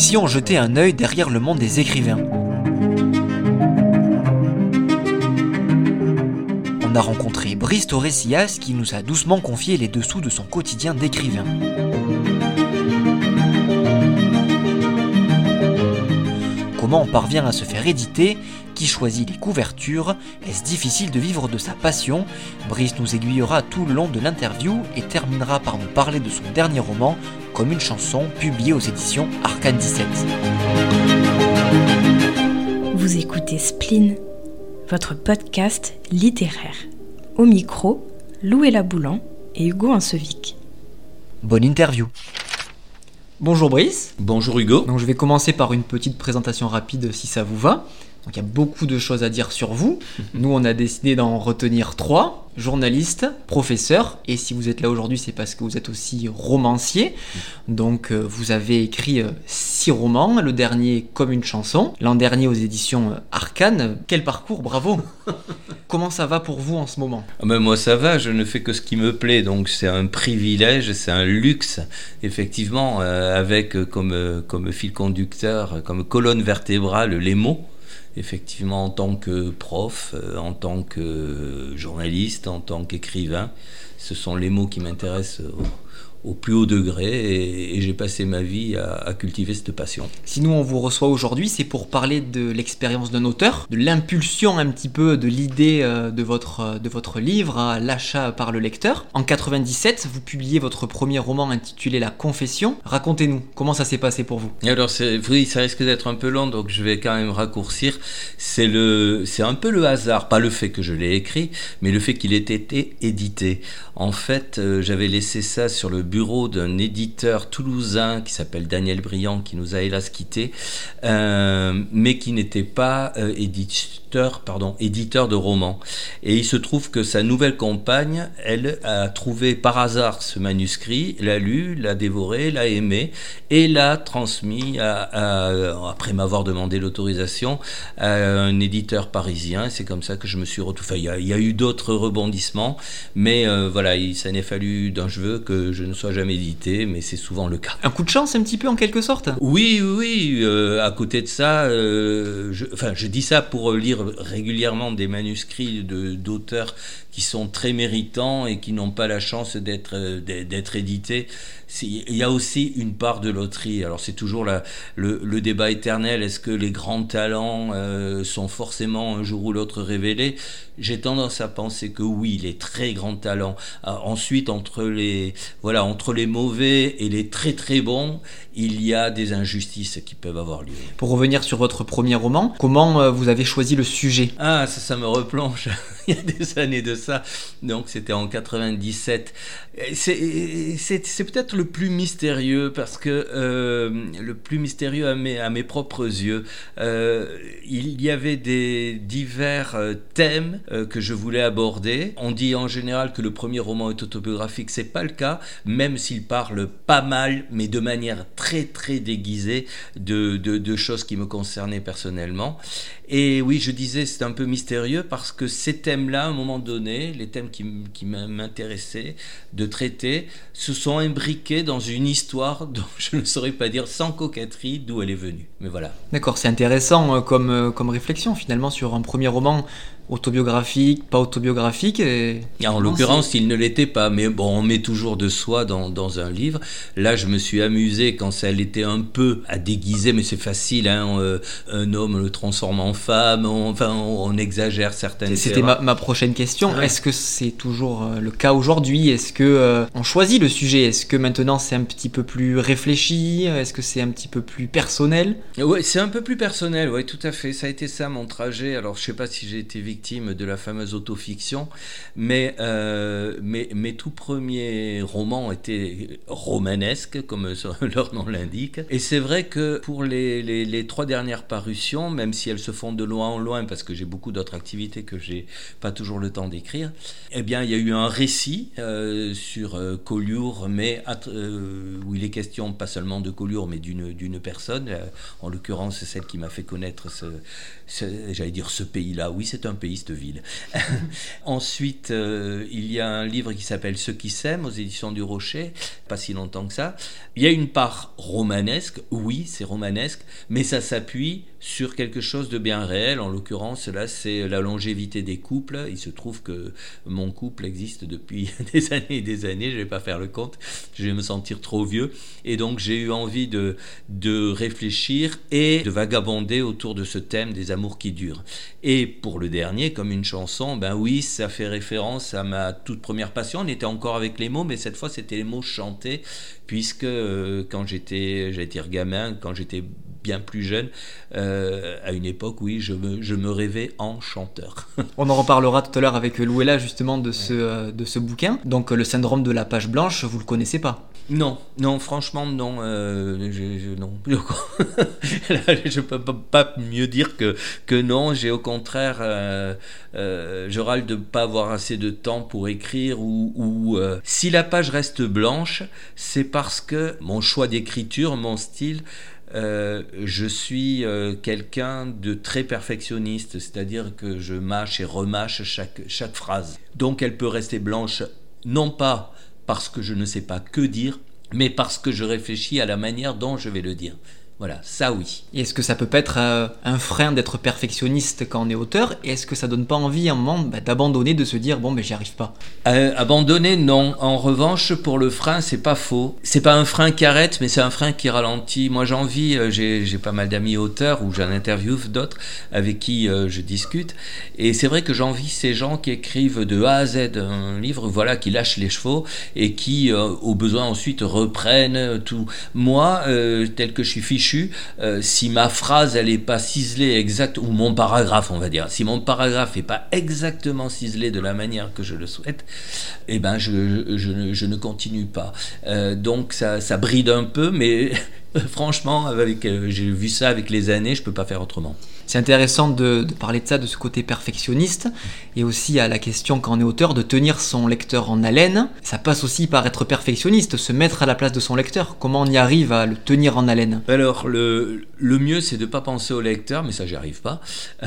si on jetait un œil derrière le monde des écrivains. On a rencontré Brice Torresillas qui nous a doucement confié les dessous de son quotidien d'écrivain. Comment on parvient à se faire éditer? Qui choisit les couvertures? Est-ce difficile de vivre de sa passion? Brice nous aiguillera tout le long de l'interview et terminera par nous parler de son dernier roman, comme une chanson, publié aux éditions Arcane 17. Vous écoutez Spleen, votre podcast littéraire. Au micro, Lou Boulan et Hugo Ansevic. Bonne interview Bonjour Brice. Bonjour Hugo. Donc je vais commencer par une petite présentation rapide si ça vous va. Donc il y a beaucoup de choses à dire sur vous. Nous on a décidé d'en retenir trois. Journaliste, professeur, et si vous êtes là aujourd'hui, c'est parce que vous êtes aussi romancier. Donc euh, vous avez écrit euh, six romans, le dernier comme une chanson, l'an dernier aux éditions euh, Arcane. Quel parcours, bravo. Comment ça va pour vous en ce moment? Ah ben Moi ça va, je ne fais que ce qui me plaît, donc c'est un privilège, c'est un luxe, effectivement, avec comme, comme fil conducteur, comme colonne vertébrale les mots effectivement en tant que prof, euh, en tant que journaliste, en tant qu'écrivain. Ce sont les mots qui m'intéressent au plus haut degré et, j'ai passé ma vie à, cultiver cette passion. Si nous on vous reçoit aujourd'hui, c'est pour parler de l'expérience d'un auteur, de l'impulsion un petit peu de l'idée euh, de votre, euh, de votre livre à l'achat par le lecteur. En 97, vous publiez votre premier roman intitulé La Confession. Racontez-nous, comment ça s'est passé pour vous? Alors oui, ça risque d'être un peu long, donc je vais quand même raccourcir. C'est le, c'est un peu le hasard, pas le fait que je l'ai écrit, mais le fait qu'il ait été édité. En fait, euh, j'avais laissé ça sur le bureau d'un éditeur toulousain qui s'appelle Daniel Briand, qui nous a hélas quittés, euh, mais qui n'était pas euh, éditeur, pardon, éditeur de romans. Et il se trouve que sa nouvelle compagne, elle, a trouvé par hasard ce manuscrit, l'a lu, l'a dévoré, l'a aimé, et l'a transmis, après m'avoir demandé l'autorisation, à un éditeur parisien. C'est comme ça que je me suis retrouvé. Il y, a eu d'autres rebondissements, mais euh, voilà, il, ça n'est fallu d'un cheveu que je ne sois jamais édité, mais c'est souvent le cas. Un coup de chance un petit peu en quelque sorte? Oui, oui, euh, à côté de ça, euh, je, enfin je dis ça pour lire régulièrement des manuscrits d'auteurs qui sont très méritants et qui n'ont pas la chance d'être euh, d'être édités. Il y a aussi une part de loterie. Alors c'est toujours la, le, le, débat éternel. Est-ce que les grands talents euh, sont forcément un jour ou l'autre révélés? J'ai tendance à penser que oui, les très grands talents. Ah, ensuite, entre les voilà, entre les mauvais et les très très bons, il y a des injustices qui peuvent avoir lieu. Pour revenir sur votre premier roman, comment euh, vous avez choisi le sujet? Ah, ça, ça me replonge il y a des années de ça. Donc c'était en 97. C'est peut-être le plus mystérieux parce que euh, le plus mystérieux à mes, à mes propres yeux. Euh, il y avait des divers thèmes que je voulais aborder. On dit en général que le premier roman est autobiographique. C'est pas le cas, même s'il parle pas mal, mais de manière très très déguisée de, choses qui me concernaient personnellement. Et oui, je disais c'est un peu mystérieux parce que ces thèmes-là, à un moment donné, les thèmes qui, qui m'intéressaient de traiter, se sont imbriqués dans une histoire dont je ne saurais pas dire sans coquetterie d'où elle est venue. Mais voilà. D'accord, c'est intéressant euh, comme, euh, comme réflexion finalement sur un premier roman autobiographique, pas autobiographique. Et... En l'occurrence, il ne l'était pas, mais bon, on met toujours de soi dans, dans, un livre. Là, je me suis amusé quand ça l'était un peu à déguiser, mais c'est facile, hein, euh, un homme le transforme en femme, on, enfin, on, exagère certaines C'était ma, ma, prochaine question. Est-ce que c'est toujours euh, le cas aujourd'hui? Est-ce que euh, on choisit le sujet? Est-ce que maintenant c'est un petit peu plus réfléchi? Est-ce que c'est un petit peu plus personnel? Oui, c'est un peu plus personnel, oui, tout à fait. Ça a été ça mon trajet. Alors, je sais pas si j'ai été victime de la fameuse autofiction, mais euh, mes, mes, tout premiers romans étaient romanesques, comme leur nom l'indique. Et c'est vrai que pour les, trois dernières parutions, même si elles se font de loin en loin, parce que j'ai beaucoup d'autres activités que j'ai pas toujours le temps d'écrire, eh bien, il y a eu un récit euh, sur euh, mais où il est question pas seulement de Collioure, mais d'une personne, en l'occurrence celle qui m'a fait connaître ce, j'allais dire ce pays-là. Oui, c'est un pays, cette ville. Ensuite, euh, il y a un livre qui s'appelle Ceux qui s'aiment aux éditions du Rocher, pas si longtemps que ça. Il y a une part romanesque, oui, c'est romanesque, mais ça s'appuie sur quelque chose de bien réel. En l'occurrence, là, c'est la longévité des couples. Il se trouve que mon couple existe depuis des années et des années. Je vais pas faire le compte. Je vais me sentir trop vieux. Et donc, j'ai eu envie de, de réfléchir et de vagabonder autour de ce thème des amours qui durent. Et pour le dernier, comme une chanson, ben oui, ça fait référence à ma toute première passion. On était encore avec les mots, mais cette fois, c'était les mots chantés puisque euh, quand j'étais, j'étais gamin, quand j'étais bien plus jeune, euh, à une époque, oui, je me, je me rêvais en chanteur. On en reparlera tout à l'heure avec Louella justement de ce, euh, de ce bouquin. Donc le syndrome de la page blanche, vous le connaissez pas? Non, non, franchement, non. Euh, je, non. je peux pas mieux dire que, que non. J'ai au contraire, euh, euh, je râle de ne pas avoir assez de temps pour écrire ou, ou si la page reste blanche, c'est parce que mon choix d'écriture, mon style, je suis quelqu'un de très perfectionniste, c'est-à-dire que je mâche et remâche chaque, chaque phrase. Donc elle peut rester blanche, non pas parce que je ne sais pas que dire, mais parce que je réfléchis à la manière dont je vais le dire. Voilà, ça oui. est-ce que ça peut pas être euh, un frein d'être perfectionniste quand on est auteur? Et est-ce que ça donne pas envie à un moment bah, d'abandonner, de se dire bon, mais j'y arrive pas? Euh, Abandonner, non. En revanche, pour le frein, c'est pas faux. C'est pas un frein qui arrête, mais c'est un frein qui ralentit. Moi, envie, euh, j'ai pas mal d'amis auteurs ou j'en interview d'autres avec qui je discute. Et c'est vrai que j'envie ces gens qui écrivent de A à Z un livre, voilà, qui lâchent les chevaux et qui, au besoin, ensuite reprennent tout. Moi, tel que je suis fichu, euh, si ma phrase elle est pas ciselée exact ou mon paragraphe on va dire, si mon paragraphe est pas exactement ciselé de la manière que je le souhaite, eh ben je, je, ne continue pas. Euh, donc ça, ça bride un peu, mais franchement, avec, euh, j'ai vu ça avec les années, je peux pas faire autrement. C'est intéressant de, parler de ça, de ce côté perfectionniste, et aussi à la question quand on est auteur de tenir son lecteur en haleine. Ça passe aussi par être perfectionniste, se mettre à la place de son lecteur. Comment on y arrive à le tenir en haleine? Alors, le, mieux, c'est de ne pas penser au lecteur, mais ça, j'y arrive pas.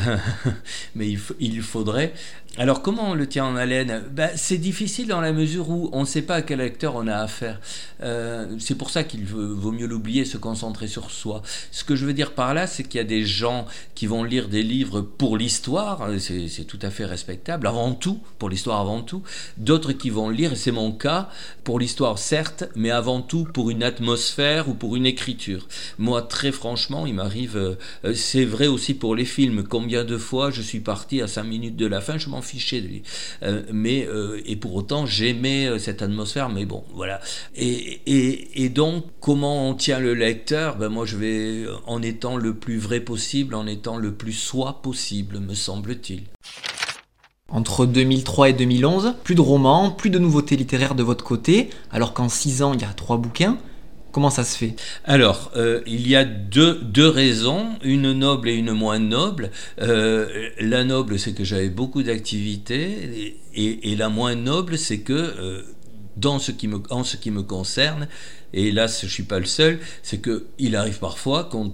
mais il faudrait alors comment on le tient en haleine? Ben, C'est difficile dans la mesure où on ne sait pas à quel lecteur on a affaire. Euh, c'est pour ça qu'il vaut mieux l'oublier, se concentrer sur soi. Ce que je veux dire par là, c'est qu'il y a des gens qui vont lire des livres pour l'histoire, c'est tout à fait respectable, avant tout, pour l'histoire avant tout. D'autres qui vont lire, et c'est mon cas, pour l'histoire certes, mais avant tout pour une atmosphère ou pour une écriture. Moi, très franchement, il m'arrive, euh, c'est vrai aussi pour les films, combien de fois je suis parti à 5 minutes de la fin, je m'en fichais de lui. Euh, mais, euh, et pour autant, j'aimais cette atmosphère, mais bon, voilà. Et, et, et, donc, comment on tient le lecteur? Ben Moi, je vais en étant le plus vrai possible, en étant le plus soi possible, me semble-t-il. Entre 2003 et 2011, plus de romans, plus de nouveautés littéraires de votre côté, alors qu'en 6 ans, il y a 3 bouquins. Comment ça se fait? Alors, euh, il y a deux, deux, raisons, une noble et une moins noble. Euh, la noble, c'est que j'avais beaucoup d'activités, et, la moins noble, c'est que, euh, dans ce qui me, en ce qui me concerne, et là, je ne suis pas le seul, c'est qu'il arrive parfois qu'on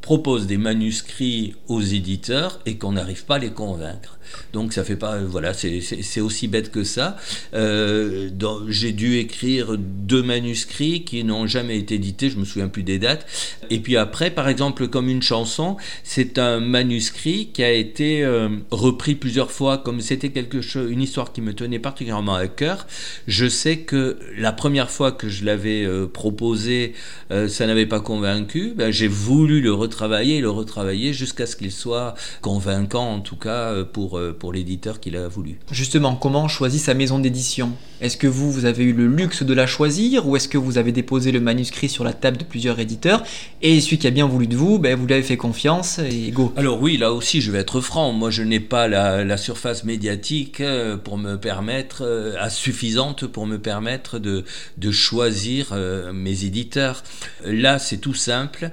propose des manuscrits aux éditeurs et qu'on n'arrive pas à les convaincre. Donc ça fait pas, voilà, c'est aussi bête que ça. Euh, J'ai dû écrire deux manuscrits qui n'ont jamais été édités, je me souviens plus des dates. Et puis après, par exemple, comme une chanson, c'est un manuscrit qui a été euh, repris plusieurs fois, comme c'était quelque chose, une histoire qui me tenait particulièrement à cœur. Je sais que la première fois que je l'avais euh, proposé, euh, ça n'avait pas convaincu. Ben, J'ai voulu le retravailler et le retravailler jusqu'à ce qu'il soit convaincant, en tout cas pour euh, pour l'éditeur qu'il a voulu. Justement, comment on choisit sa maison d'édition? Est-ce que vous, vous avez eu le luxe de la choisir ou est-ce que vous avez déposé le manuscrit sur la table de plusieurs éditeurs? Et celui qui a bien voulu de vous, ben, vous lui avez fait confiance et go Alors oui, là aussi, je vais être franc. Moi, je n'ai pas la, surface médiatique euh, pour me permettre, euh, à suffisante pour me permettre de, de choisir mes éditeurs. Là, c'est tout simple.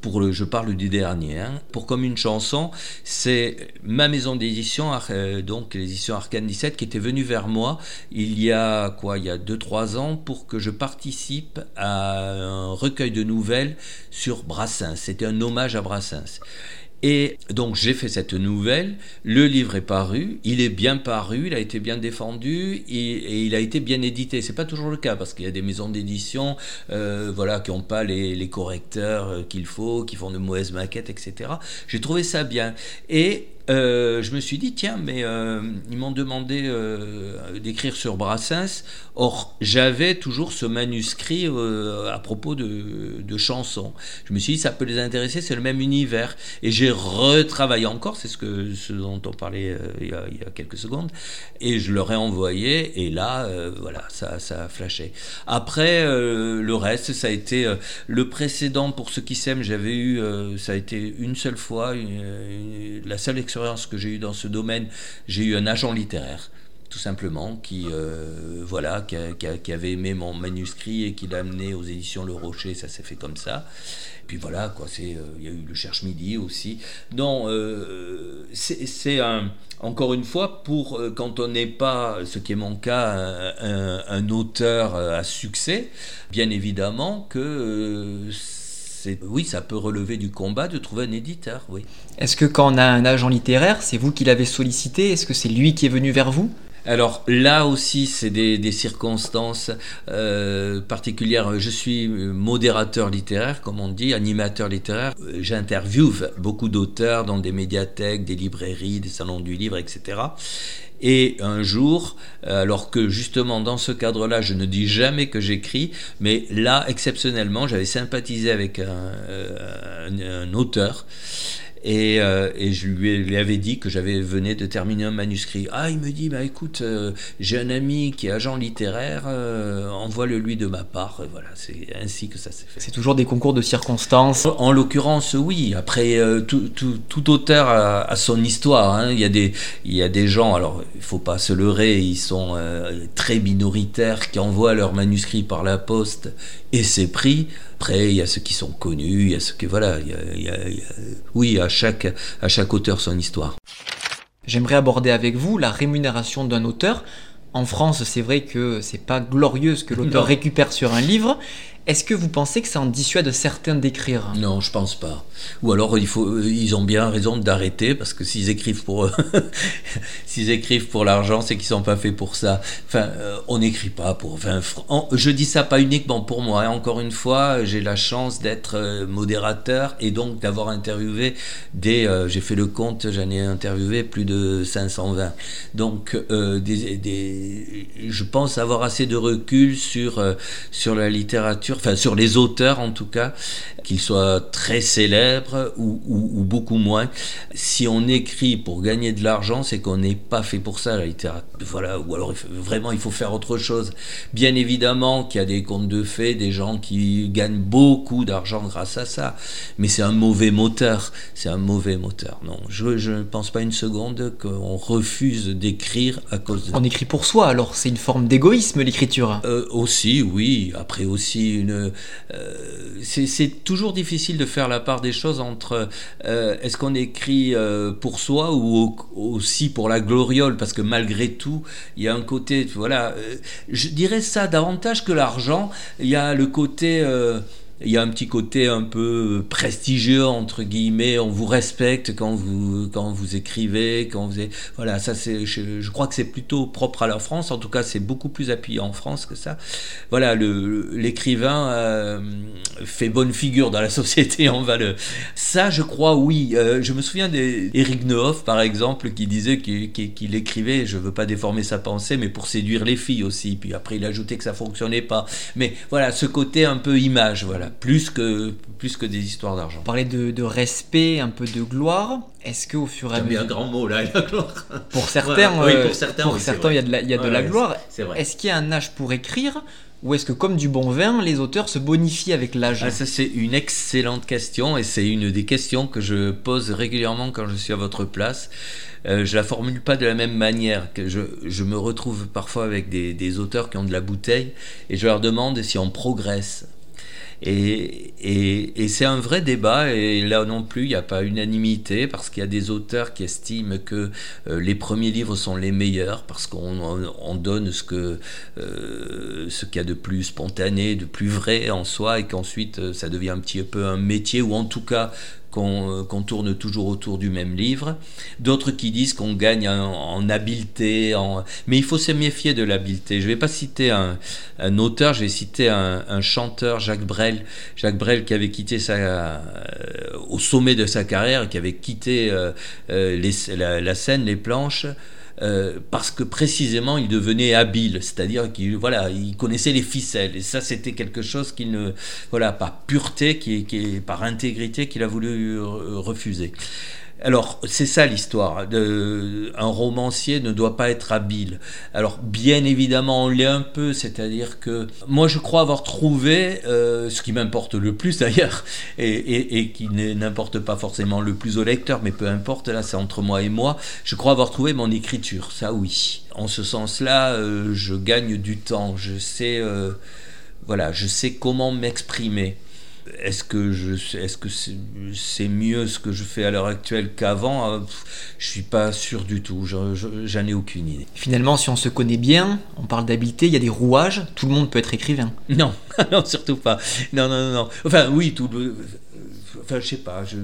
Pour le, je parle du dernier. Hein. Pour comme une chanson, c'est ma maison d'édition euh, donc l'édition Arcane 17, qui était venue vers moi il y a quoi, il y a 2-3 ans pour que je participe à un recueil de nouvelles sur Brassens. C'était un hommage à Brassens. Et donc j'ai fait cette nouvelle, le livre est paru, il est bien paru, il a été bien défendu et, il a été bien édité. C'est pas toujours le cas parce qu'il y a des maisons d'édition, euh, voilà, qui n'ont pas les, les correcteurs euh, qu'il faut, qui font de mauvaises maquettes, etc. J'ai trouvé ça bien et euh, je me suis dit, tiens, mais euh, ils m'ont demandé euh, d'écrire sur Brassens. Or, j'avais toujours ce manuscrit à propos de, chansons. Je me suis dit, ça peut les intéresser, c'est le même univers. Et j'ai retravaillé encore, c'est ce, que, dont on parlait il y, a, quelques secondes. Et je leur ai envoyé, et là, voilà, ça, ça a flashé. Après, le reste, ça a été le précédent, pour ceux qui s'aiment, j'avais eu, ça a été une seule fois, la seule expérience que j'ai eu dans ce domaine, j'ai eu un agent littéraire tout simplement, qui, euh, voilà, qui, avait aimé mon manuscrit et qui l'a amené aux éditions Le Rocher, ça s'est fait comme ça. Et puis voilà, quoi, c'est, euh, il y a eu Le Cherche Midi aussi. Non, euh, c'est, un, encore une fois, pour quand on n'est pas, ce qui est mon cas, un, un auteur à succès, bien évidemment que oui, ça peut relever du combat de trouver un éditeur, oui. Est-ce que quand on a un agent littéraire, c'est vous qui l'avez sollicité? Est-ce que c'est lui qui est venu vers vous? Alors là aussi, c'est des, circonstances euh, particulières. Je suis modérateur littéraire, comme on dit, animateur littéraire. J'interviewe beaucoup d'auteurs dans des médiathèques, des librairies, des salons du livre, etc. Et un jour, alors que justement dans ce cadre-là, je ne dis jamais que j'écris, mais là, exceptionnellement, j'avais sympathisé avec un, euh, auteur et, euh, et, je lui avais dit que j'avais venu de terminer un manuscrit. Ah, il me dit, bah écoute, euh, j'ai un ami qui est agent littéraire, euh, envoie-le lui de ma part. Et voilà, c'est ainsi que ça s'est fait. C'est toujours des concours de circonstances. En, l'occurrence, oui. Après, tout, tout, tout, auteur a, son histoire. Hein. Il, y a des, il y a des gens, alors il faut pas se leurrer, ils sont très minoritaires, qui envoient leur manuscrit par la poste et c'est pris. Après, il y a ceux qui sont connus, il y a ceux qui voilà, il y a, oui, à chaque à chaque auteur son histoire. J'aimerais aborder avec vous la rémunération d'un auteur. En France, c'est vrai que c'est pas glorieux ce que l'auteur récupère sur un livre. Est-ce que vous pensez que ça en dissuade certains d'écrire? Non, je pense pas. Ou alors il faut, ils ont bien raison d'arrêter parce que s'ils écrivent pour s'ils écrivent pour l'argent, c'est qu'ils sont pas faits pour ça. Enfin, euh, on n'écrit pas pour 20 francs. Je dis ça pas uniquement pour moi. Hein. Encore une fois, j'ai la chance d'être euh, modérateur et donc d'avoir interviewé des. Euh, j'ai fait le compte, j'en ai interviewé plus de 520. Donc, je pense avoir assez de recul sur sur la littérature enfin sur les auteurs en tout cas, qu'ils soient très célèbres ou, beaucoup moins. Si on écrit pour gagner de l'argent, c'est qu'on n'est pas fait pour ça, la littérature. Voilà, ou alors vraiment il faut faire autre chose. Bien évidemment qu'il y a des contes de fées, des gens qui gagnent beaucoup d'argent grâce à ça, mais c'est un mauvais moteur. C'est un mauvais moteur. Non, je ne pense pas une seconde qu'on refuse d'écrire à cause de. On écrit pour soi, alors c'est une forme d'égoïsme l'écriture. Euh, aussi, oui. Après aussi Euh, c'est toujours difficile de faire la part des choses entre euh, est-ce qu'on écrit euh, pour soi ou aussi pour la gloriole? Parce que malgré tout il y a un côté voilà je dirais ça davantage que l'argent. Il y a le côté il y a un petit côté un peu prestigieux entre guillemets. On vous respecte quand vous quand vous écrivez quand vous voilà ça c'est je, crois que c'est plutôt propre à la France. En tout cas c'est beaucoup plus appuyé en France que ça. Voilà le l'écrivain euh, fait bonne figure dans la société on va le ça je crois oui. Euh, je me souviens d'Éric Nehoff par exemple qui disait qu'il écrivait je veux pas déformer sa pensée mais pour séduire les filles aussi. Puis après il ajoutait que ça fonctionnait pas. Mais voilà ce côté un peu image voilà plus que, plus que des histoires d'argent. Parler de, de, respect, un peu de gloire. Est-ce qu'au fur et à mesure. un grand mot là, la gloire. Pour certains, oui, pour certains, pour certains il y a de la, il y a de la gloire. Est-ce qu'il y a un âge pour écrire ou est-ce que, comme du bon vin, les auteurs se bonifient avec l'âge? Ah, Ça, c'est une excellente question et c'est une des questions que je pose régulièrement quand je suis à votre place. Euh, je la formule pas de la même manière. que Je, je me retrouve parfois avec des, des, auteurs qui ont de la bouteille et je leur demande si on progresse. Et, c'est un vrai débat, et là non plus, il n'y a pas unanimité, parce qu'il y a des auteurs qui estiment que euh, les premiers livres sont les meilleurs, parce qu'on on, donne euh, ce qu'il y a de plus spontané, de plus vrai en soi, et qu'ensuite euh, ça devient un petit peu un métier, ou en tout cas qu'on tourne toujours autour du même livre. D'autres qui disent qu'on gagne en, habileté. En... Mais il faut se méfier de l'habileté. Je ne vais pas citer un, auteur, je vais citer un, chanteur, Jacques Brel. Jacques Brel qui avait quitté sa, au sommet de sa carrière, qui avait quitté la, scène, les planches. Euh, parce que précisément il devenait habile, c'est-à-dire qu'il voilà, il connaissait les ficelles et ça c'était quelque chose qu'il ne voilà par pureté, qui, qui par intégrité qu'il a voulu refuser. Alors, c'est ça l'histoire. Un romancier ne doit pas être habile. Alors, bien évidemment, on l'est un peu, c'est-à-dire que moi, je crois avoir trouvé, euh, ce qui m'importe le plus d'ailleurs, et, qui n'importe pas forcément le plus au lecteur, mais peu importe, là, c'est entre moi et moi, je crois avoir trouvé mon écriture, ça oui. En ce sens-là, euh, je gagne du temps, je sais, euh, voilà, je sais comment m'exprimer. Est-ce que je, est-ce que c'est, mieux ce que je fais à l'heure actuelle qu'avant? Euh, Je suis pas sûr du tout. j'en ai aucune idée. Finalement, si on se connaît bien, on parle d'habileté, il y a des rouages. Tout le monde peut être écrivain. Non, non, surtout pas. Non, non, non. Enfin, oui, tout le enfin je sais pas, je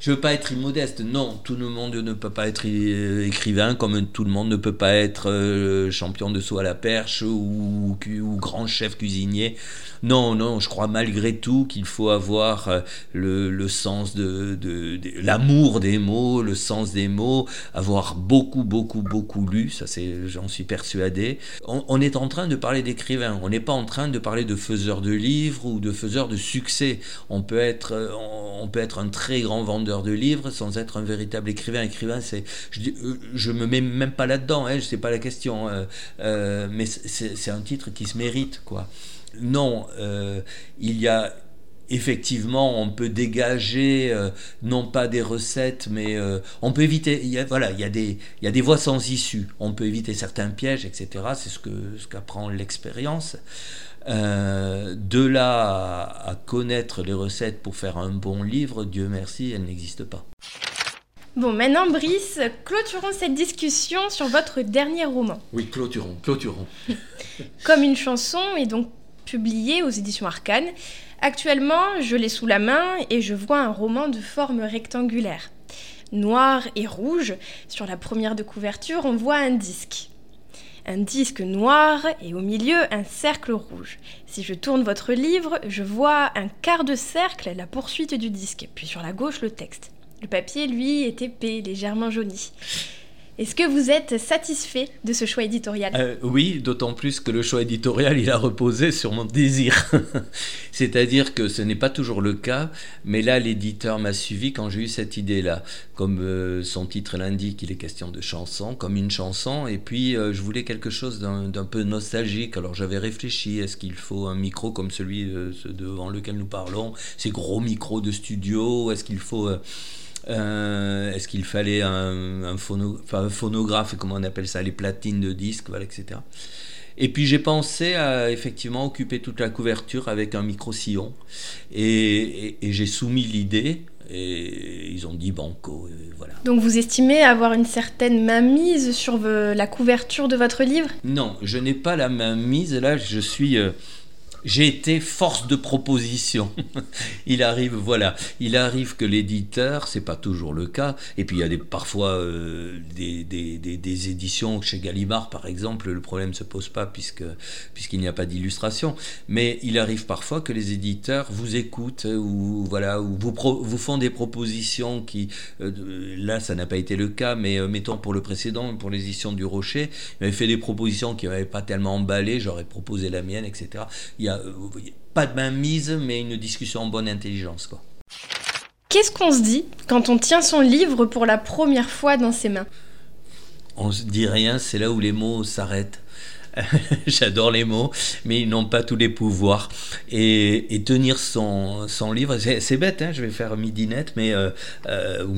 je veux pas être immodeste. Non, tout le monde ne peut pas être écrivain comme tout le monde ne peut pas être euh, champion de saut à la perche ou, grand chef cuisinier. Non, non, je crois malgré tout qu'il faut avoir euh, le, le sens de, l'amour des mots, le sens des mots, avoir beaucoup, beaucoup, beaucoup lu, ça c'est, j'en suis persuadé. On, est en train de parler d'écrivain, on n'est pas en train de parler de faiseurs de livres ou de faiseurs de succès. On peut être, euh, on peut être un très grand vendeur de livres sans être un véritable écrivain. Écrivain, c'est, je, euh, je me mets même pas là-dedans, hein, sais pas la question, euh, euh, mais c'est un titre qui se mérite, quoi. Non, il y a effectivement, on peut dégager non pas des recettes, mais on peut éviter. Il y a, voilà, il y a des, il y a des voies sans issue. On peut éviter certains pièges, etc. C'est ce que ce qu'apprend l'expérience. Euh, de là à, connaître les recettes pour faire un bon livre, Dieu merci, elles n'existent pas. Bon, maintenant, Brice, clôturons cette discussion sur votre dernier roman. Oui, clôturons, clôturons. Comme une chanson est donc publiée aux éditions Arcane. Actuellement, je l'ai sous la main et je vois un roman de forme rectangulaire. Noir et rouge, sur la première de couverture, on voit un disque un disque noir et au milieu un cercle rouge. Si je tourne votre livre, je vois un quart de cercle, la poursuite du disque, puis sur la gauche le texte. Le papier, lui, est épais, légèrement jauni. Est-ce que vous êtes satisfait de ce choix éditorial? Euh, Oui, d'autant plus que le choix éditorial, il a reposé sur mon désir. C'est-à-dire que ce n'est pas toujours le cas, mais là, l'éditeur m'a suivi quand j'ai eu cette idée-là. Comme euh, son titre l'indique, il est question de chanson, comme une chanson, et puis euh, je voulais quelque chose d'un peu nostalgique. Alors j'avais réfléchi, est-ce qu'il faut un micro comme celui devant lequel nous parlons, ces gros micros de studio, est-ce qu'il faut... Euh, est-ce qu'il fallait un, phonographe, comment on appelle ça, les platines de disques, voilà, etc. Et puis j'ai pensé à effectivement occuper toute la couverture avec un micro-sillon. Et, j'ai soumis l'idée. Et ils ont dit banco, voilà. Donc vous estimez avoir une certaine mainmise sur la couverture de votre livre? Non, je n'ai pas la mainmise. Là, je suis... Euh, j'ai été force de proposition. il arrive, voilà, il arrive que l'éditeur, c'est pas toujours le cas, et puis il y a des, parfois euh, des, des, des, éditions chez Gallimard, par exemple, le problème se pose pas puisque puisqu'il n'y a pas d'illustration, mais il arrive parfois que les éditeurs vous écoutent ou voilà, ou vous, vous font des propositions qui, euh, là, ça n'a pas été le cas, mais euh, mettons pour le précédent, pour les éditions du Rocher, il avait fait des propositions qui n'avaient pas tellement emballé, j'aurais proposé la mienne, etc. Il y a euh, pas de main mise, mais une discussion en bonne intelligence. Quoi. Qu'est-ce qu'on se dit quand on tient son livre pour la première fois dans ses mains? On se dit rien, c'est là où les mots s'arrêtent. J'adore les mots, mais ils n'ont pas tous les pouvoirs. Et, tenir son, son livre, c'est bête, hein, je vais faire midinette, mais euh, euh, ou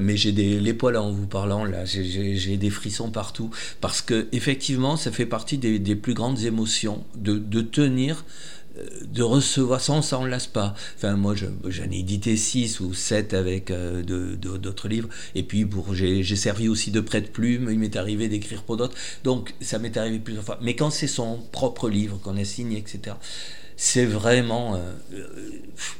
mais j'ai les poils en vous parlant là, j'ai des frissons partout parce que effectivement, ça fait partie des, des plus grandes émotions de, de tenir de recevoir ça, on lasse pas. Enfin, moi, j'en ai édité 6 ou 7 avec euh, d'autres livres. Et puis, j'ai servi aussi de prête-plume. Il m'est arrivé d'écrire pour d'autres. Donc, ça m'est arrivé plusieurs fois. Mais quand c'est son propre livre, qu'on a signé, etc., c'est vraiment... Euh,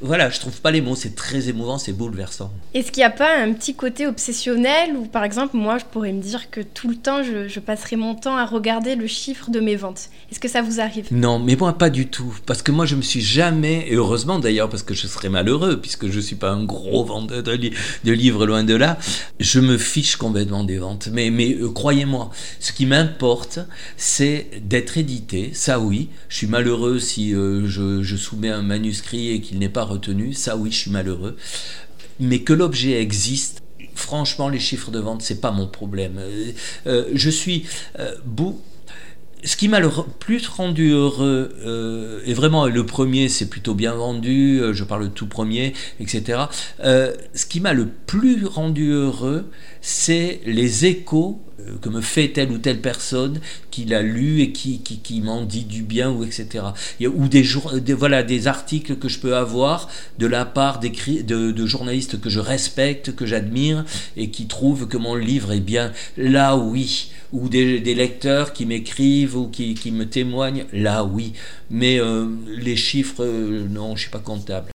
voilà, je trouve pas les mots, c'est très émouvant, c'est bouleversant. Est-ce qu'il n'y a pas un petit côté obsessionnel ou par exemple, moi, je pourrais me dire que tout le temps, je, passerai mon temps à regarder le chiffre de mes ventes? Est-ce que ça vous arrive? Non, mais moi, pas du tout. Parce que moi, je me suis jamais, et heureusement d'ailleurs, parce que je serais malheureux, puisque je suis pas un gros vendeur de, livres, loin de là, je me fiche complètement des ventes. Mais, mais euh, croyez-moi, ce qui m'importe, c'est d'être édité. Ça, oui. Je suis malheureux si euh, je, soumets un manuscrit et qu'il n'est pas retenu, ça oui, je suis malheureux. Mais que l'objet existe, franchement, les chiffres de vente, c'est pas mon problème. Euh, euh, je suis euh, ce qui m'a le plus rendu heureux, et vraiment le premier c'est plutôt bien vendu, je parle tout premier, etc. ce qui m'a le plus rendu heureux, c'est les échos euh, que me fait telle ou telle personne qui l'a lu et qui, qui, m'en dit du bien ou etc. ou des, des, voilà, des articles que je peux avoir de la part de, de journalistes que je respecte, que j'admire et qui trouvent que mon livre est bien. Là oui. Ou des, lecteurs qui m'écrivent ou qui, qui, me témoignent. Là oui. Mais euh, les chiffres, euh, non, je suis pas comptable.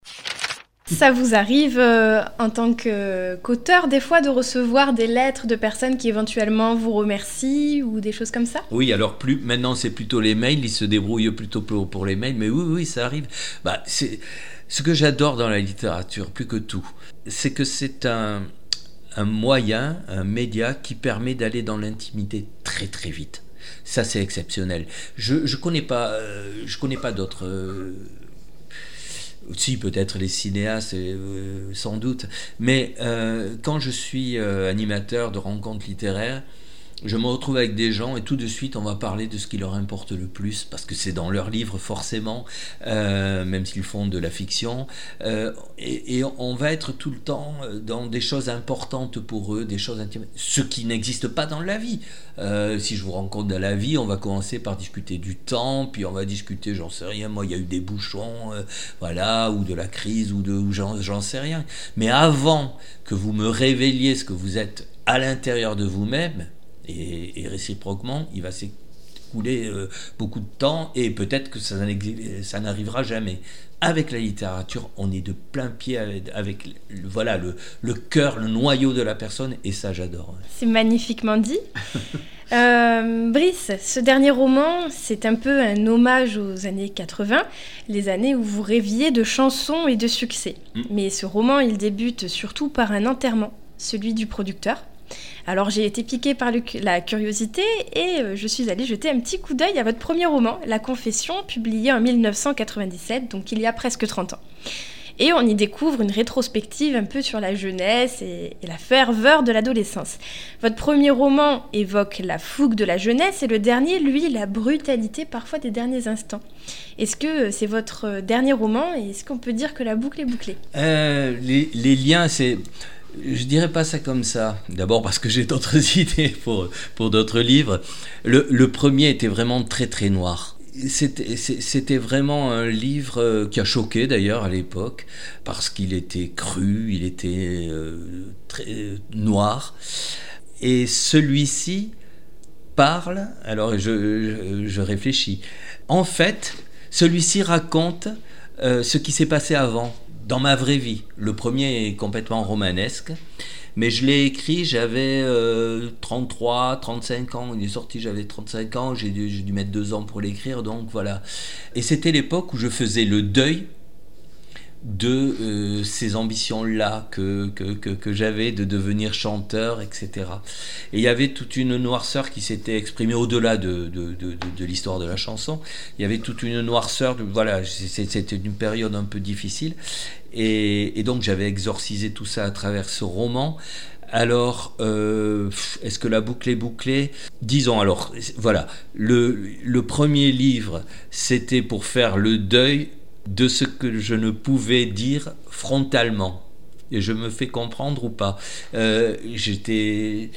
Ça vous arrive euh, en tant qu'auteur des fois de recevoir des lettres de personnes qui éventuellement vous remercient ou des choses comme ça? Oui, alors maintenant c'est plutôt les mails, ils se débrouillent plutôt pour, les mails, mais oui, oui, ça arrive. Bah, c'est ce que j'adore dans la littérature, plus que tout, c'est que c'est un, moyen, un média qui permet d'aller dans l'intimité très très vite. Ça c'est exceptionnel. Je je connais pas euh, je connais pas d'autres euh, si peut-être les cinéastes, euh, sans doute. Mais euh, quand je suis euh, animateur de rencontres littéraires, je me retrouve avec des gens et tout de suite on va parler de ce qui leur importe le plus parce que c'est dans leurs livres forcément, euh, même s'ils font de la fiction. Euh, et, on va être tout le temps dans des choses importantes pour eux, des choses intimes, ce qui n'existe pas dans la vie. Euh, si je vous rencontre dans la vie, on va commencer par discuter du temps, puis on va discuter, j'en sais rien, moi il y a eu des bouchons, voilà, ou de la crise, ou de, j'en sais rien. Mais avant que vous me révéliez ce que vous êtes à l'intérieur de vous-même, et, réciproquement, il va s'écouler euh, beaucoup de temps et peut-être que ça, ça n'arrivera jamais. Avec la littérature, on est de plein pied avec, le, voilà, le, le cœur, le noyau de la personne, et ça j'adore. C'est magnifiquement dit. Euh, Brice, ce dernier roman, c'est un peu un hommage aux années 80, les années où vous rêviez de chansons et de succès. Mm. Mais ce roman, il débute surtout par un enterrement, celui du producteur. Alors j'ai été piquée par la curiosité et euh, je suis allée jeter un petit coup d'œil à votre premier roman, La Confession, publié en 1997, donc il y a presque 30 ans. Et on y découvre une rétrospective un peu sur la jeunesse et, la ferveur de l'adolescence. Votre premier roman évoque la fougue de la jeunesse et le dernier, lui, la brutalité parfois des derniers instants. Est-ce que c'est votre dernier roman et est-ce qu'on peut dire que la boucle est bouclée? Euh, les, liens, c'est je dirais pas ça comme ça. D'abord parce que j'ai d'autres idées pour, pour d'autres livres. Le, premier était vraiment très très noir. C'était vraiment un livre euh, qui a choqué d'ailleurs à l'époque parce qu'il était cru, il était euh, très noir. Et celui-ci parle, alors je, je, réfléchis. En fait, celui-ci raconte euh, ce qui s'est passé avant dans ma vraie vie. Le premier est complètement romanesque, mais je l'ai écrit, j'avais 33, euh, 35 ans. Il est sorti, j'avais 35 ans, j'ai dû, dû, mettre deux ans pour l'écrire, donc voilà. Et c'était l'époque où je faisais le deuil de euh, ces ambitions-là que, que, j'avais de devenir chanteur, etc. Et il y avait toute une noirceur qui s'était exprimée au-delà de, de, l'histoire de la chanson. Il y avait toute une noirceur, voilà, c'était une période un peu difficile. Et, donc j'avais exorcisé tout ça à travers ce roman. Alors, euh, est-ce que la boucle est bouclée? Disons alors, voilà, le, le premier livre, c'était pour faire le deuil de ce que je ne pouvais dire frontalement. et je me fais comprendre ou pas. Euh, j'étais,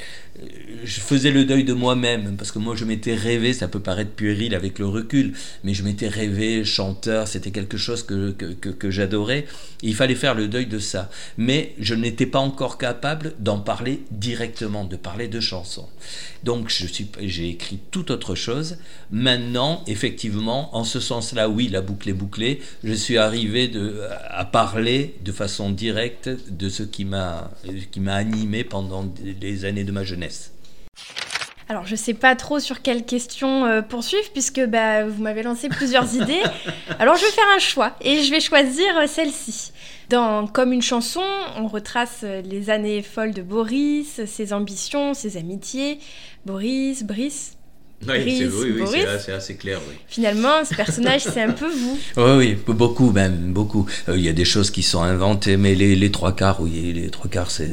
je faisais le deuil de moi-même parce que moi je m'étais rêvé, ça peut paraître puéril avec le recul, mais je m'étais rêvé chanteur, c'était quelque chose que, que, que, j'adorais. Il fallait faire le deuil de ça, mais je n'étais pas encore capable d'en parler directement, de parler de chansons. Donc j'ai écrit tout autre chose. Maintenant, effectivement, en ce sens-là, oui, la boucle est bouclée. Je suis arrivé à parler de façon directe de ce qui m'a animé pendant les années de ma jeunesse. Alors, je ne sais pas trop sur quelle question euh, poursuivre, puisque bah, vous m'avez lancé plusieurs idées. Alors, je vais faire un choix, et je vais choisir euh, celle-ci. Dans Comme une chanson, on retrace euh, les années folles de Boris, ses ambitions, ses amitiés. Boris, Brice, oui, c'est assez clair. Oui. Finalement, ce personnage, c'est un peu vous. Oui, oui, beaucoup même, beaucoup. Euh, il y a des choses qui sont inventées, mais les, les trois quarts, oui, les trois quarts, c'est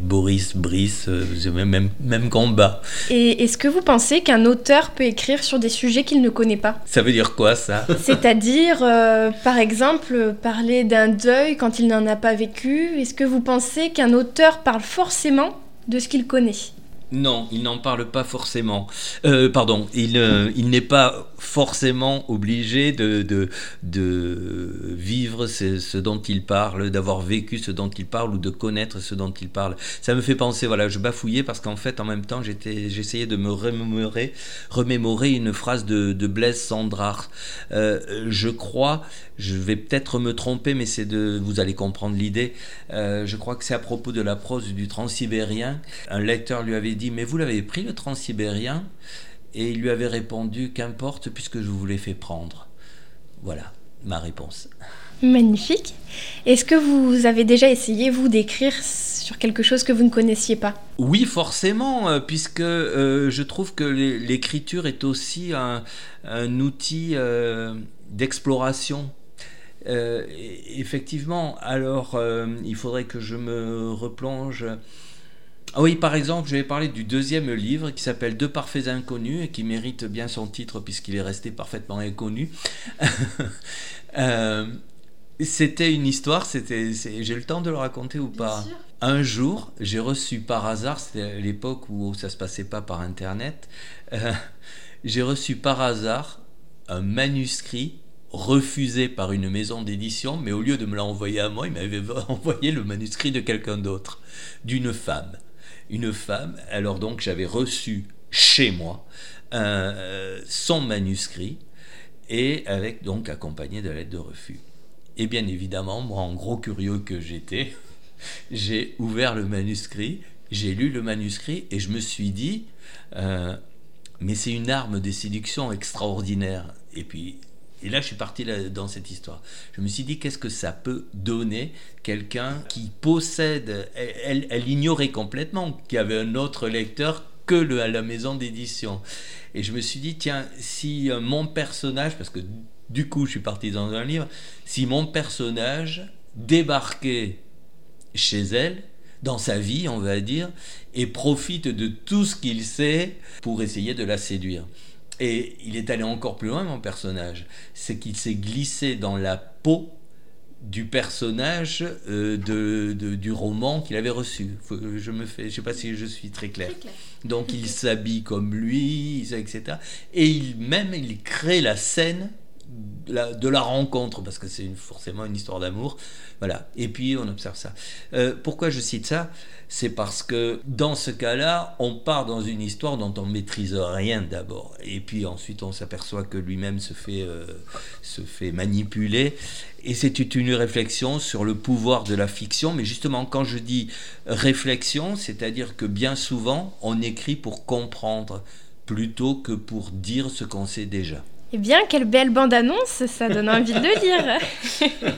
Boris, Brice, euh, même, même combat. Et est-ce que vous pensez qu'un auteur peut écrire sur des sujets qu'il ne connaît pas? Ça veut dire quoi, ça? C'est-à-dire, euh, par exemple, parler d'un deuil quand il n'en a pas vécu. Est-ce que vous pensez qu'un auteur parle forcément de ce qu'il connaît? Non, il n'en parle pas forcément. Euh, pardon, il, euh, n'est pas forcément obligé de, vivre ce, dont il parle, d'avoir vécu ce dont il parle ou de connaître ce dont il parle. Ça me fait penser, voilà, je bafouillais parce qu'en fait, en même temps, j'essayais de me remémorer, remémorer une phrase de, de Blaise Sandrard. Euh, je crois, je vais peut-être me tromper, mais c'est de, vous allez comprendre l'idée. Euh, je crois que c'est à propos de la prose du transsibérien. Un lecteur lui avait dit mais vous l'avez pris le transsibérien? Et il lui avait répondu Qu'importe, puisque je vous l'ai fait prendre. Voilà ma réponse. Magnifique. Est-ce que vous avez déjà essayé, vous, d'écrire sur quelque chose que vous ne connaissiez pas? Oui, forcément, euh, puisque euh, je trouve que l'écriture est aussi un, outil euh, d'exploration. effectivement, alors il faudrait que je me replonge oui, par exemple, je vais parler du deuxième livre qui s'appelle Deux parfaits inconnus et qui mérite bien son titre puisqu'il est resté parfaitement inconnu. Euh, c'était une histoire, c'était, j'ai le temps de le raconter ou pas? Un jour, j'ai reçu par hasard, c'était l'époque où ça se passait pas par internet, euh, j'ai reçu par hasard un manuscrit refusé par une maison d'édition, mais au lieu de me l'envoyer à moi, il m'avait envoyé le manuscrit de quelqu'un d'autre, d'une femme une femme. Alors donc j'avais reçu chez moi euh, son manuscrit et avec donc accompagné de lettre de refus. Et bien évidemment, moi en gros curieux que j'étais, j'ai ouvert le manuscrit, j'ai lu le manuscrit et je me suis dit, euh, mais c'est une arme de séduction extraordinaire. Et puis et là, je suis parti dans cette histoire. Je me suis dit, qu'est-ce que ça peut donner quelqu'un qui possède, elle, elle, ignorait complètement qu'il y avait un autre lecteur que le, à la maison d'édition. Et je me suis dit, tiens, si euh, mon personnage, parce que du coup, je suis parti dans un livre, si mon personnage débarquait chez elle, dans sa vie, on va dire, et profite de tout ce qu'il sait pour essayer de la séduire. Et il est allé encore plus loin, mon personnage. C'est qu'il s'est glissé dans la peau du personnage euh, de, du roman qu'il avait reçu. Je me fais, je sais pas si je suis très clair. Donc il s'habille comme lui, etc. Et il même il crée la scène de la rencontre parce que c'est forcément une histoire d'amour. Voilà. Et puis on observe ça. Euh, pourquoi je cite ça? C'est parce que dans ce cas-là, on part dans une histoire dont on maîtrise rien d'abord, et puis ensuite on s'aperçoit que lui-même se fait euh, se fait manipuler. Et c'est une réflexion sur le pouvoir de la fiction, mais justement quand je dis réflexion, c'est-à-dire que bien souvent on écrit pour comprendre plutôt que pour dire ce qu'on sait déjà. Eh bien, quelle belle bande-annonce, ça donne envie de le lire.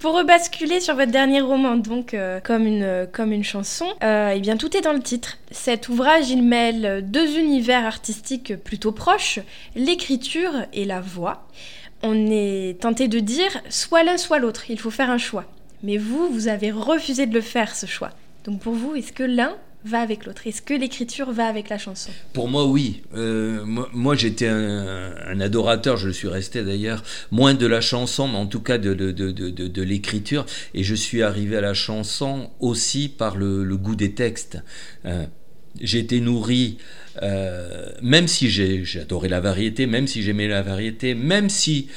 Pour rebasculer sur votre dernier roman, donc euh, comme, une, comme une chanson, euh, eh bien tout est dans le titre. Cet ouvrage, il mêle deux univers artistiques plutôt proches, l'écriture et la voix. On est tenté de dire soit l'un soit l'autre, il faut faire un choix. Mais vous, vous avez refusé de le faire, ce choix. Donc pour vous, est-ce que l'un va avec l'autre Est-ce que l'écriture va avec la chanson? Pour moi, oui. Euh, moi, j'étais un, adorateur, je le suis resté d'ailleurs, moins de la chanson, mais en tout cas de, de, de, de l'écriture. Et je suis arrivé à la chanson aussi par le, goût des textes. Euh, j'ai été nourri, euh, même si j'ai adoré la variété, même si j'aimais la variété, même si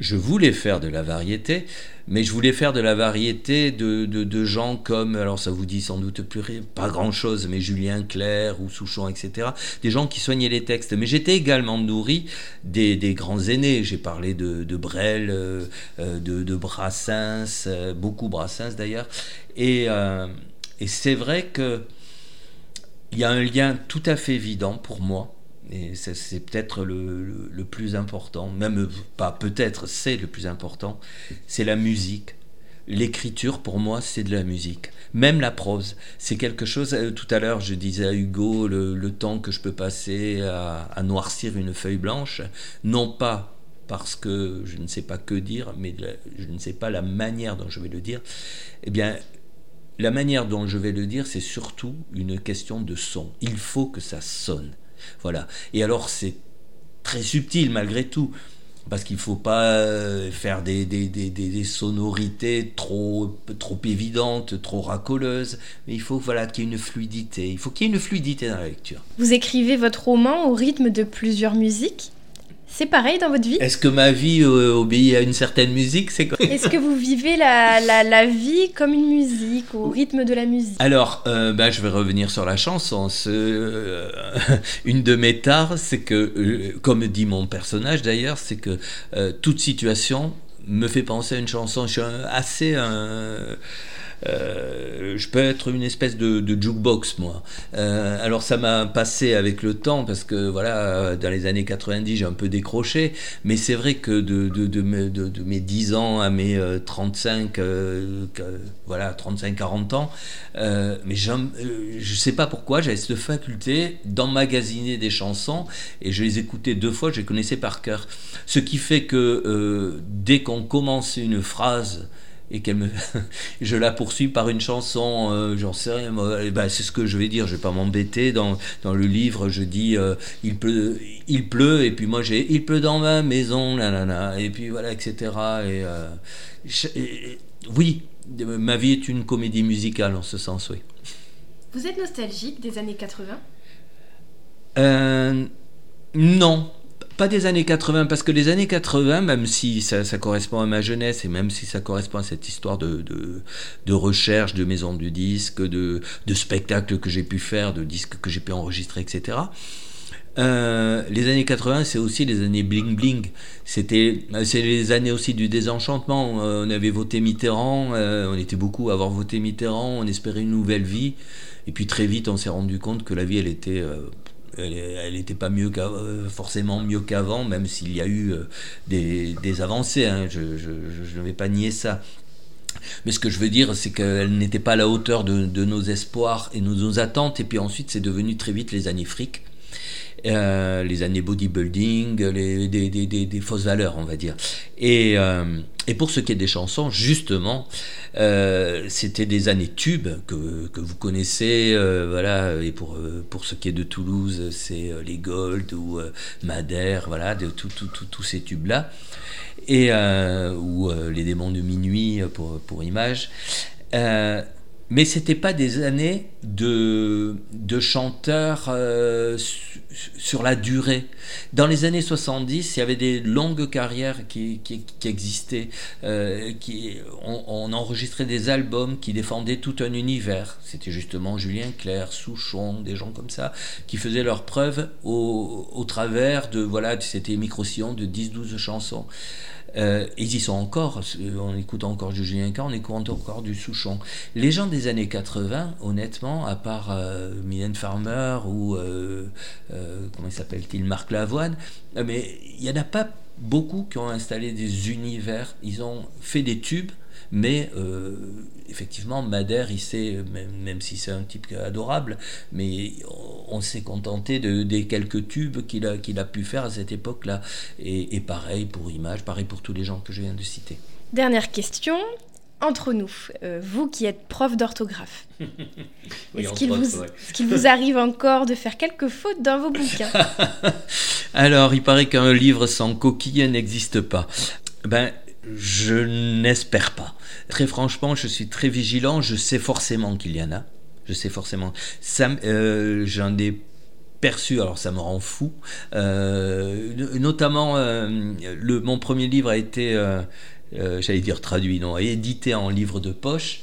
je voulais faire de la variété, mais je voulais faire de la variété de, de, gens comme, alors ça vous dit sans doute plus rien, pas grand-chose, mais Julien Clerc ou Souchon, etc. Des gens qui soignaient les textes. Mais j'étais également nourri des, des grands aînés. J'ai parlé de, de Brel, euh, de, de, Brassens, euh, beaucoup Brassens d'ailleurs. Et, euh, et c'est vrai que il y a un lien tout à fait évident pour moi et c'est peut-être le, plus important, même pas peut-être, c'est le plus important, c'est la musique. L'écriture, pour moi, c'est de la musique. Même la prose, c'est quelque chose. Euh, tout à l'heure, je disais à Hugo le, temps que je peux passer à, noircir une feuille blanche, non pas parce que je ne sais pas que dire, mais je ne sais pas la manière dont je vais le dire. Eh bien, la manière dont je vais le dire, c'est surtout une question de son. Il faut que ça sonne. Voilà. Et alors, c'est très subtil malgré tout. Parce qu'il ne faut pas euh, faire des, des, des, des, sonorités trop, trop évidentes, trop racoleuses, mais il faut voilà, qu'il y ait une fluidité. Il faut qu'il y ait une fluidité dans la lecture. Vous écrivez votre roman au rythme de plusieurs musiques? C'est pareil dans votre vie Est-ce que ma vie euh, obéit à une certaine musique c'est Est-ce que vous vivez la, la, vie comme une musique, au rythme de la musique Alors, euh, bah, je vais revenir sur la chanson. Euh, une de mes tares, c'est que, comme dit mon personnage d'ailleurs, c'est que toute situation me fait penser à une chanson. Je suis assez... Euh, je peux être une espèce de, jukebox, moi. Euh, alors ça m'a passé avec le temps, parce que voilà, dans les années 90, j'ai un peu décroché, mais c'est vrai que de, mes 10 ans à mes 35, euh, voilà, 35-40 ans, mais je ne sais pas pourquoi, j'avais cette faculté d'emmagasiner des chansons, et je les écoutais deux fois, je les connaissais par cœur. Ce qui fait que dès qu'on commence une phrase, et qu'elle me, je la poursuis par une chanson, euh, j'en sais rien, eh ben, c'est ce que je vais dire, je vais pas m'embêter. Dans, dans le livre, je dis euh, il pleut, il pleut, et puis moi j'ai il pleut dans ma maison, là, là, là, et puis voilà, etc. Euh, et, oui, ma vie est une comédie musicale en ce sens, oui. Vous êtes nostalgique des années 80 Non, pas des années 80, parce que les années 80, même si ça, correspond à ma jeunesse et même si ça correspond à cette histoire de, de, recherche, de maison du disque, de, de spectacles que j'ai pu faire, de disques que j'ai pu enregistrer, etc. Euh, les années 80, c'est aussi les années bling bling. C'était, c'est les années aussi du désenchantement. Euh, on avait voté Mitterrand, euh, on était beaucoup à avoir voté Mitterrand, on espérait une nouvelle vie. Et puis très vite, on s'est rendu compte que la vie, elle était elle n'était pas mieux euh, forcément mieux qu'avant, même s'il y a eu euh, des, avancées. Hein. je, ne vais pas nier ça. Mais ce que je veux dire, c'est qu'elle n'était pas à la hauteur de, nos espoirs et nos, nos attentes. Et puis ensuite, c'est devenu très vite les années fric. Euh, les années bodybuilding, les, des, des, des, fausses valeurs, on va dire. Et, euh, et pour ce qui est des chansons, justement, euh, c'était des années tubes que, que vous connaissez, voilà. Et pour pour ce qui est de Toulouse, c'est les Gold ou Madère, voilà, tous ces tubes là, et ou les démons de minuit pour pour image. Mais c'était pas des années de, de chanteurs sur la durée. Dans les années 70, il y avait des longues carrières qui, qui, existaient, euh, qui, on, enregistrait des albums qui défendaient tout un univers. C'était justement Julien Clerc, Souchon, des gens comme ça, qui faisaient leurs preuves au, au travers de, voilà, c'était micro-sillons de 10-12 chansons. Euh, ils y sont encore, on écoute encore du Julien on écoute encore du Souchon. Les gens des années 80, honnêtement, à part euh, Farmer ou euh, euh, comment s'appelle-t-il, Marc Lavoine, euh, mais il n'y en a pas beaucoup qui ont installé des univers, ils ont fait des tubes, mais euh, effectivement, Madère, il sait, même, si c'est un type adorable, mais on s'est contenté de, des quelques tubes qu'il a, qu'il a pu faire à cette époque-là. Et, et pareil pour Image, pareil pour tous les gens que je viens de citer. Dernière question. entre nous, euh, vous qui êtes prof d'orthographe, Oui, est-ce qu'il vous, ouais. est-ce qu'il vous arrive encore de faire quelques fautes dans vos bouquins? Alors, il paraît qu'un livre sans coquille n'existe pas. Ben, je n'espère pas. Très franchement, je suis très vigilant. Je sais forcément qu'il y en a. Je sais forcément. Euh, j'en ai perçu, alors ça me rend fou. Euh, no- notamment, euh, mon premier livre a été, j'allais dire traduit, non, édité en livre de poche.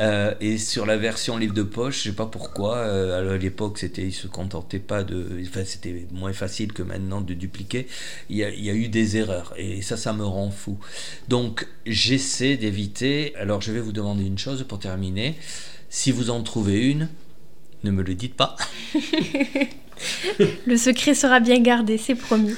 Euh, et sur la version livre de poche, je sais pas pourquoi. euh, à l'époque, c'était, ils se contentaient pas de, enfin, c'était moins facile que maintenant de dupliquer. Il y, a, il y a eu des erreurs et ça, ça me rend fou. Donc, j'essaie d'éviter. Alors, je vais vous demander une chose pour terminer. Si vous en trouvez une, ne me le dites pas. Le secret sera bien gardé, c'est promis.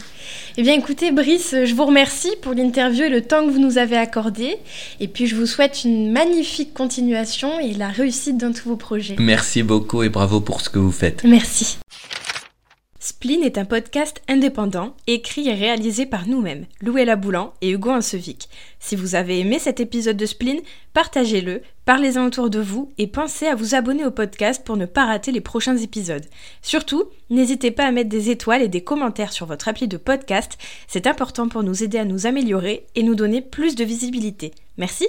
Eh bien écoutez Brice, je vous remercie pour l'interview et le temps que vous nous avez accordé. Et puis je vous souhaite une magnifique continuation et la réussite dans tous vos projets. Merci beaucoup et bravo pour ce que vous faites. Merci. Spleen est un podcast indépendant, écrit et réalisé par nous-mêmes, Loué Laboulan et Hugo Ansevic. Si vous avez aimé cet épisode de Spleen, partagez-le, parlez-en autour de vous et pensez à vous abonner au podcast pour ne pas rater les prochains épisodes. Surtout, n'hésitez pas à mettre des étoiles et des commentaires sur votre appli de podcast, c'est important pour nous aider à nous améliorer et nous donner plus de visibilité. Merci